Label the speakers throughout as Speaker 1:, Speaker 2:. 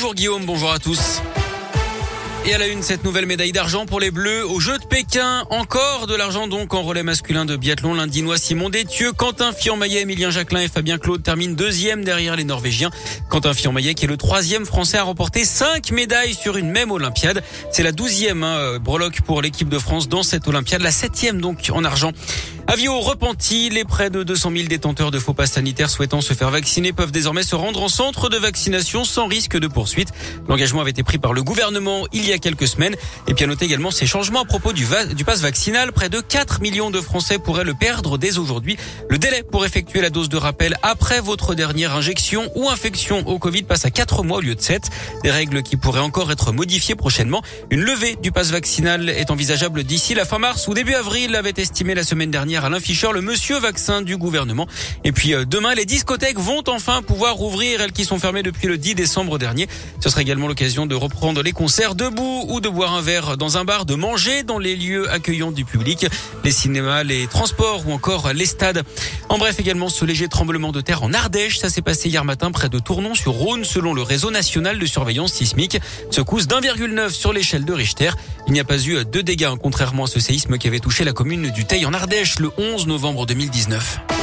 Speaker 1: Bonjour Guillaume, bonjour à tous. Et à la une, cette nouvelle médaille d'argent pour les Bleus aux Jeux de Pékin. Encore de l'argent donc en relais masculin de biathlon. L'Indinois Simon Détieux, Quentin Fillon-Maillet, Emilien Jacquelin et Fabien Claude terminent deuxième derrière les Norvégiens. Quentin Fillon-Maillet qui est le troisième français à remporter cinq médailles sur une même Olympiade. C'est la douzième hein, breloque pour l'équipe de France dans cette Olympiade. La septième donc en argent. Avis repenti, les près de 200 000 détenteurs de faux passes sanitaires souhaitant se faire vacciner peuvent désormais se rendre en centre de vaccination sans risque de poursuite. L'engagement avait été pris par le gouvernement il y a quelques semaines. Et puis à noter également ces changements à propos du, du pass vaccinal. Près de 4 millions de Français pourraient le perdre dès aujourd'hui. Le délai pour effectuer la dose de rappel après votre dernière injection ou infection au Covid passe à 4 mois au lieu de 7. Des règles qui pourraient encore être modifiées prochainement. Une levée du pass vaccinal est envisageable d'ici la fin mars ou début avril, avait estimé la semaine dernière Alain Fischer, le monsieur vaccin du gouvernement. Et puis euh, demain, les discothèques vont enfin pouvoir rouvrir, elles qui sont fermées depuis le 10 décembre dernier. Ce sera également l'occasion de reprendre les concerts debout ou de boire un verre dans un bar, de manger dans les lieux accueillants du public, les cinémas, les transports ou encore les stades. En bref, également ce léger tremblement de terre en Ardèche, ça s'est passé hier matin près de Tournon sur Rhône selon le réseau national de surveillance sismique. Secousse d'1,9 sur l'échelle de Richter. Il n'y a pas eu de dégâts, contrairement à ce séisme qui avait touché la commune du Teil en Ardèche le 11 novembre 2019.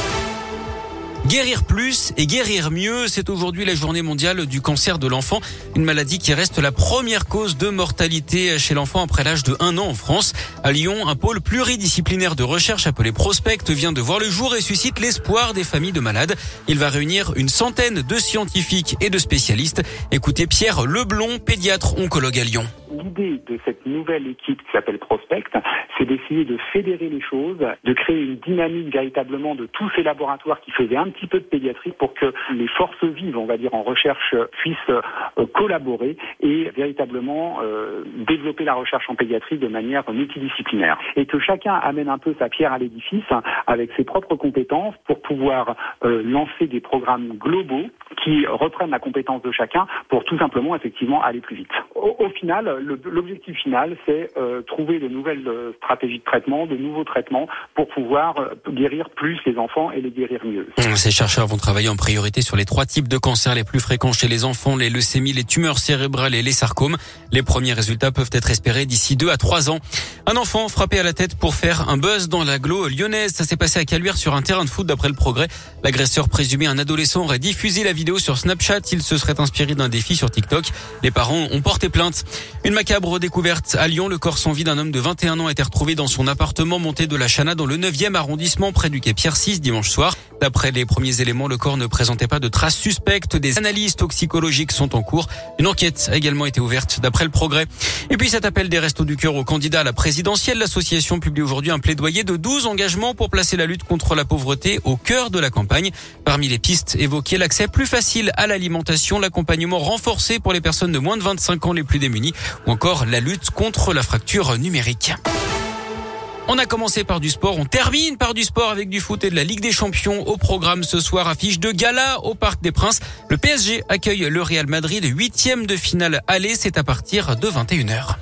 Speaker 1: Guérir plus et guérir mieux, c'est aujourd'hui la journée mondiale du cancer de l'enfant, une maladie qui reste la première cause de mortalité chez l'enfant après l'âge de 1 an en France. À Lyon, un pôle pluridisciplinaire de recherche appelé Prospect vient de voir le jour et suscite l'espoir des familles de malades. Il va réunir une centaine de scientifiques et de spécialistes. Écoutez Pierre Leblon, pédiatre oncologue à Lyon
Speaker 2: l'idée de cette nouvelle équipe qui s'appelle Prospect, c'est d'essayer de fédérer les choses, de créer une dynamique véritablement de tous ces laboratoires qui faisaient un petit peu de pédiatrie pour que les forces vives, on va dire, en recherche puissent euh, collaborer et véritablement euh, développer la recherche en pédiatrie de manière multidisciplinaire. Et que chacun amène un peu sa pierre à l'édifice avec ses propres compétences pour pouvoir euh, lancer des programmes globaux qui reprennent la compétence de chacun pour tout simplement effectivement aller plus vite. Au, au final, l'objectif final, c'est euh, trouver de nouvelles euh, stratégies de traitement, de nouveaux traitements pour pouvoir euh, guérir plus les enfants et les guérir mieux.
Speaker 1: Ces chercheurs vont travailler en priorité sur les trois types de cancers les plus fréquents chez les enfants, les leucémies, les tumeurs cérébrales et les sarcomes. Les premiers résultats peuvent être espérés d'ici deux à trois ans. Un enfant frappé à la tête pour faire un buzz dans l'agglo lyonnaise. Ça s'est passé à Caluire sur un terrain de foot d'après le progrès. L'agresseur présumé, un adolescent, aurait diffusé la vidéo sur Snapchat. Il se serait inspiré d'un défi sur TikTok. Les parents ont porté Une macabre découverte à Lyon. Le corps sans vie d'un homme de 21 ans a été retrouvé dans son appartement monté de la Chana dans le 9e arrondissement près du quai Pierre VI dimanche soir. D'après les premiers éléments, le corps ne présentait pas de traces suspectes. Des analyses toxicologiques sont en cours. Une enquête a également été ouverte d'après le progrès. Et puis cet appel des restos du cœur au candidat à la présidentielle. L'association publie aujourd'hui un plaidoyer de 12 engagements pour placer la lutte contre la pauvreté au cœur de la campagne. Parmi les pistes évoquées, l'accès plus facile à l'alimentation, l'accompagnement renforcé pour les personnes de moins de 25 ans les plus démunies ou encore la lutte contre la fracture numérique. On a commencé par du sport, on termine par du sport avec du foot et de la Ligue des Champions au programme ce soir. Affiche de gala au Parc des Princes. Le PSG accueille le Real Madrid, huitième de finale aller. C'est à partir de 21h.